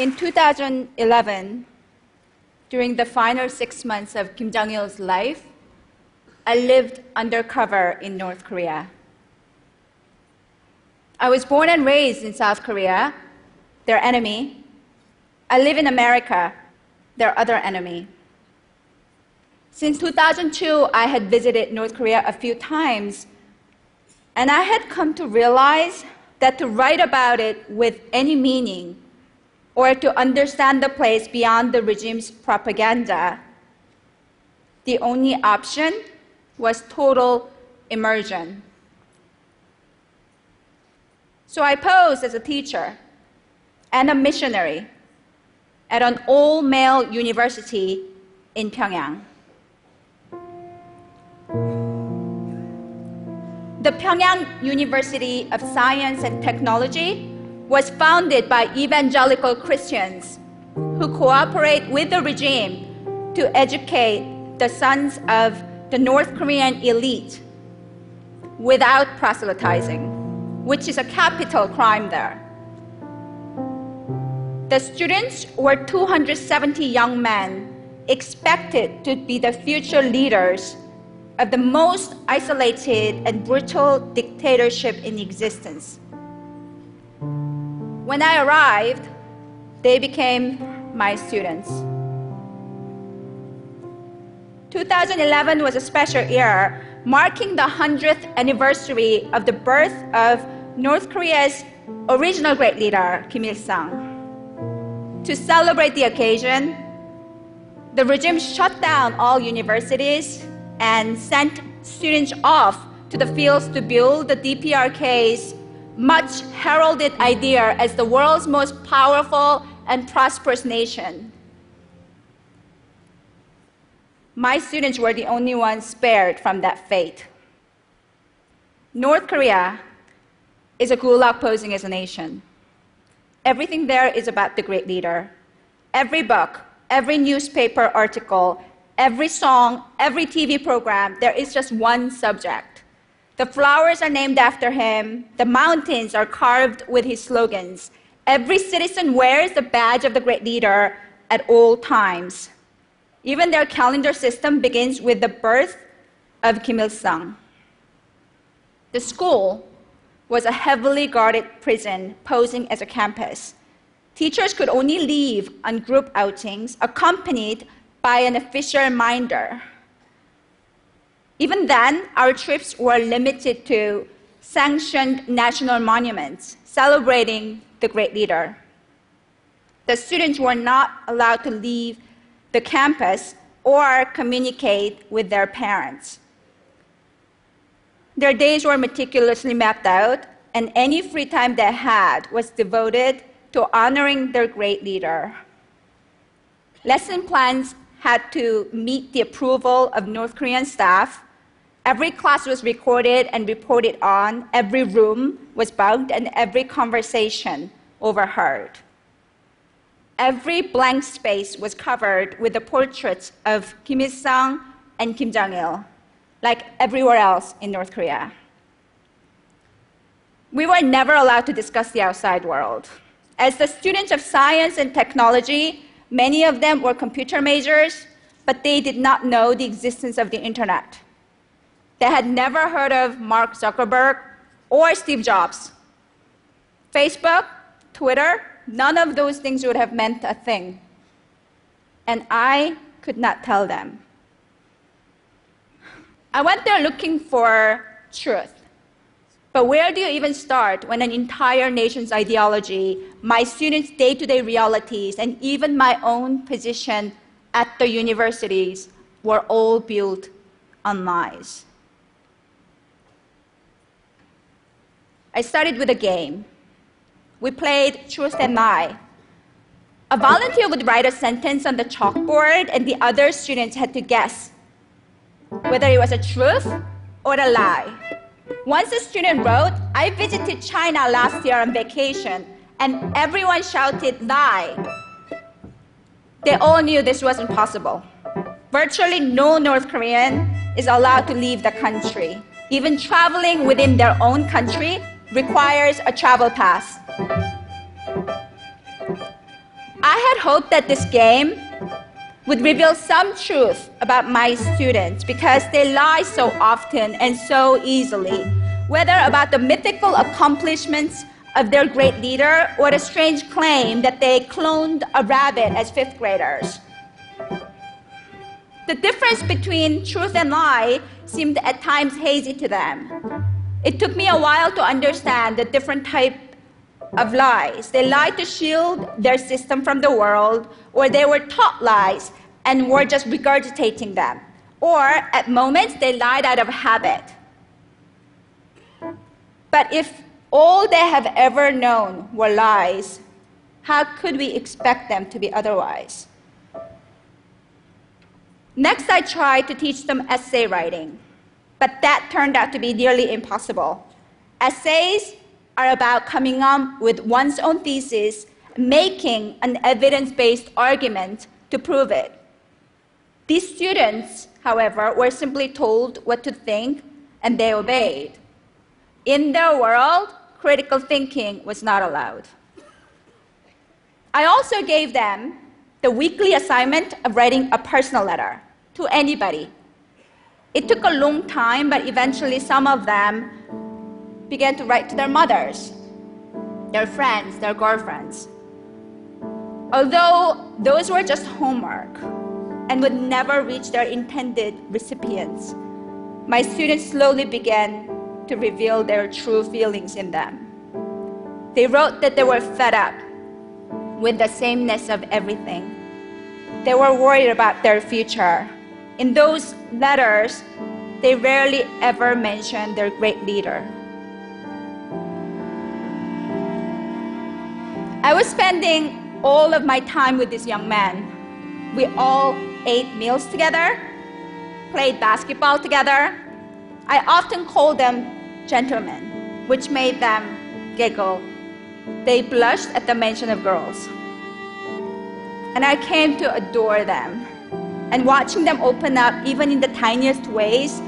In 2011, during the final six months of Kim Jong il's life, I lived undercover in North Korea. I was born and raised in South Korea, their enemy. I live in America, their other enemy. Since 2002, I had visited North Korea a few times, and I had come to realize that to write about it with any meaning or to understand the place beyond the regime's propaganda, the only option was total immersion. So I posed as a teacher and a missionary at an all male university in Pyongyang. The Pyongyang University of Science and Technology was founded by evangelical Christians who cooperate with the regime to educate the sons of the North Korean elite without proselytizing which is a capital crime there. The students were 270 young men expected to be the future leaders of the most isolated and brutal dictatorship in existence. When I arrived, they became my students. 2011 was a special year, marking the 100th anniversary of the birth of North Korea's original great leader, Kim Il sung. To celebrate the occasion, the regime shut down all universities and sent students off to the fields to build the DPRK's much heralded idea as the world's most powerful and prosperous nation. My students were the only ones spared from that fate. North Korea is a gulag posing as a nation. Everything there is about the great leader. Every book, every newspaper article, every song, every TV program, there is just one subject. The flowers are named after him, the mountains are carved with his slogans. Every citizen wears the badge of the great leader at all times. Even their calendar system begins with the birth of Kim Il sung. The school was a heavily guarded prison posing as a campus. Teachers could only leave on group outings accompanied by an official minder. Even then, our trips were limited to sanctioned national monuments celebrating the great leader. The students were not allowed to leave the campus or communicate with their parents. Their days were meticulously mapped out, and any free time they had was devoted to honoring their great leader. Lesson plans had to meet the approval of North Korean staff. Every class was recorded and reported on, every room was bugged, and every conversation overheard. Every blank space was covered with the portraits of Kim Il sung and Kim Jong il like everywhere else in North Korea. We were never allowed to discuss the outside world. As the students of science and technology, many of them were computer majors, but they did not know the existence of the internet. They had never heard of Mark Zuckerberg or Steve Jobs. Facebook, Twitter, none of those things would have meant a thing. And I could not tell them. I went there looking for truth. But where do you even start when an entire nation's ideology, my students' day to day realities, and even my own position at the universities were all built on lies? I started with a game. We played Truth and Lie. A volunteer would write a sentence on the chalkboard, and the other students had to guess whether it was a truth or a lie. Once a student wrote, I visited China last year on vacation, and everyone shouted lie. They all knew this wasn't possible. Virtually no North Korean is allowed to leave the country. Even traveling within their own country requires a travel pass. I had hoped that this game would reveal some truth about my students because they lie so often and so easily, whether about the mythical accomplishments of their great leader or the strange claim that they cloned a rabbit as fifth graders. The difference between truth and lie seemed at times hazy to them. It took me a while to understand the different type of lies. They lied to shield their system from the world, or they were taught lies and were just regurgitating them. Or at moments, they lied out of habit. But if all they have ever known were lies, how could we expect them to be otherwise? Next, I tried to teach them essay writing, but that turned out to be nearly impossible. Essays are about coming up with one's own thesis, making an evidence based argument to prove it. These students, however, were simply told what to think and they obeyed. In their world, critical thinking was not allowed. I also gave them the weekly assignment of writing a personal letter to anybody. It took a long time, but eventually some of them began to write to their mothers, their friends, their girlfriends. Although those were just homework and would never reach their intended recipients, my students slowly began to reveal their true feelings in them. They wrote that they were fed up with the sameness of everything. They were worried about their future. In those letters, they rarely ever mentioned their great leader. I was spending all of my time with this young man. We all ate meals together, played basketball together. I often called them gentlemen, which made them giggle. They blushed at the mention of girls. And I came to adore them. And watching them open up, even in the tiniest ways,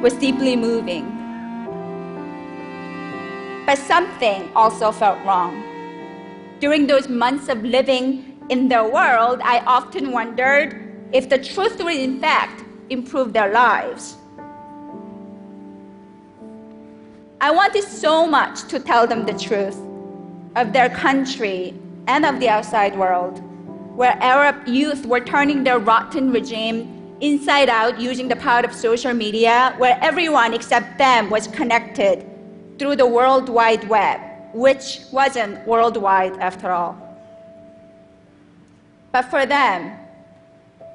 was deeply moving. But something also felt wrong during those months of living in their world, I often wondered if the truth would in fact improve their lives. I wanted so much to tell them the truth of their country and of the outside world, where Arab youth were turning their rotten regime inside out using the power of social media, where everyone except them was connected through the World Wide Web which wasn't worldwide after all. But for them,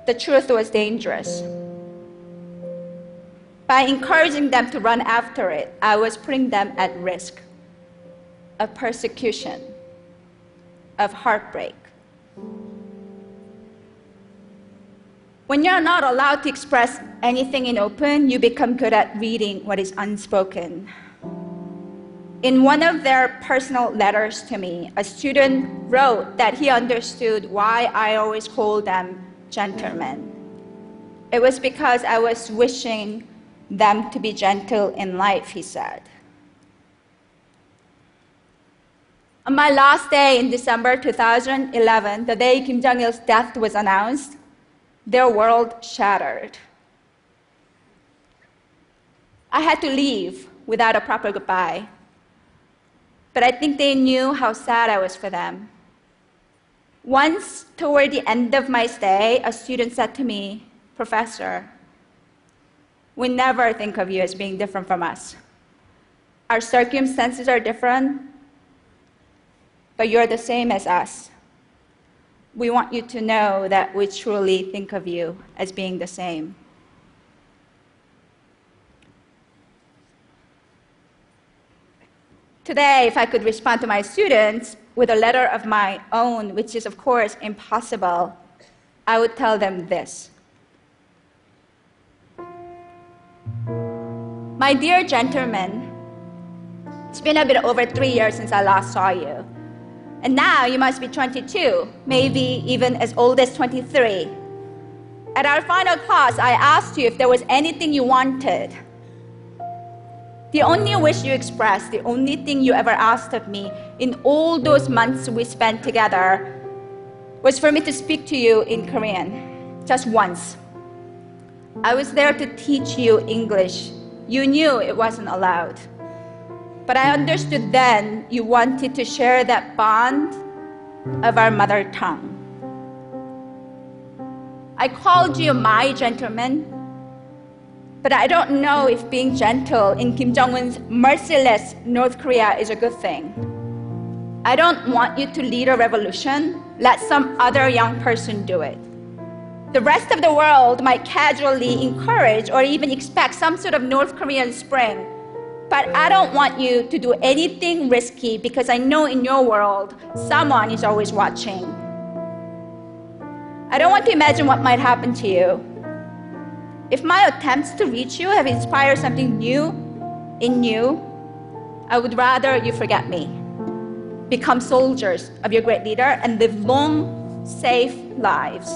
the truth was dangerous. By encouraging them to run after it, I was putting them at risk of persecution, of heartbreak. When you're not allowed to express anything in open, you become good at reading what is unspoken. In one of their personal letters to me, a student wrote that he understood why I always called them gentlemen. It was because I was wishing them to be gentle in life, he said. On my last day in December 2011, the day Kim Jong il's death was announced, their world shattered. I had to leave without a proper goodbye. But I think they knew how sad I was for them. Once, toward the end of my stay, a student said to me, Professor, we never think of you as being different from us. Our circumstances are different, but you're the same as us. We want you to know that we truly think of you as being the same. Today, if I could respond to my students with a letter of my own, which is, of course, impossible, I would tell them this My dear gentlemen, it's been a bit over three years since I last saw you. And now you must be 22, maybe even as old as 23. At our final class, I asked you if there was anything you wanted. The only wish you expressed, the only thing you ever asked of me in all those months we spent together was for me to speak to you in Korean, just once. I was there to teach you English. You knew it wasn't allowed. But I understood then you wanted to share that bond of our mother tongue. I called you my gentleman, but I don't know if being gentle in Kim Jong un's merciless North Korea is a good thing. I don't want you to lead a revolution. Let some other young person do it. The rest of the world might casually encourage or even expect some sort of North Korean spring. But I don't want you to do anything risky because I know in your world, someone is always watching. I don't want to imagine what might happen to you. If my attempts to reach you have inspired something new in you, I would rather you forget me. Become soldiers of your great leader and live long, safe lives.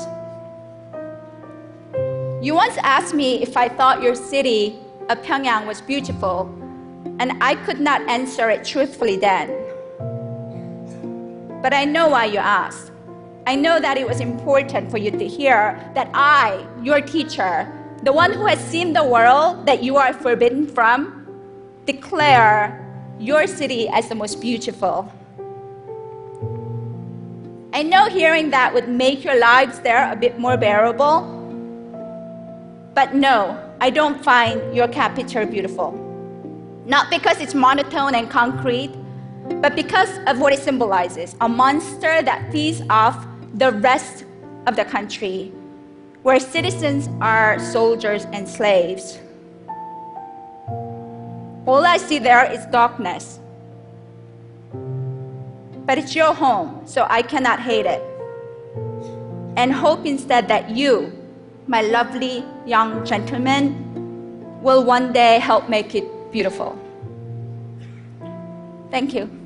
You once asked me if I thought your city of Pyongyang was beautiful, and I could not answer it truthfully then. But I know why you asked. I know that it was important for you to hear that I, your teacher, the one who has seen the world that you are forbidden from, declare your city as the most beautiful. I know hearing that would make your lives there a bit more bearable. But no, I don't find your capital beautiful. Not because it's monotone and concrete, but because of what it symbolizes a monster that feeds off the rest of the country, where citizens are soldiers and slaves. All I see there is darkness. But it's your home, so I cannot hate it. And hope instead that you, my lovely young gentleman, will one day help make it beautiful. Thank you.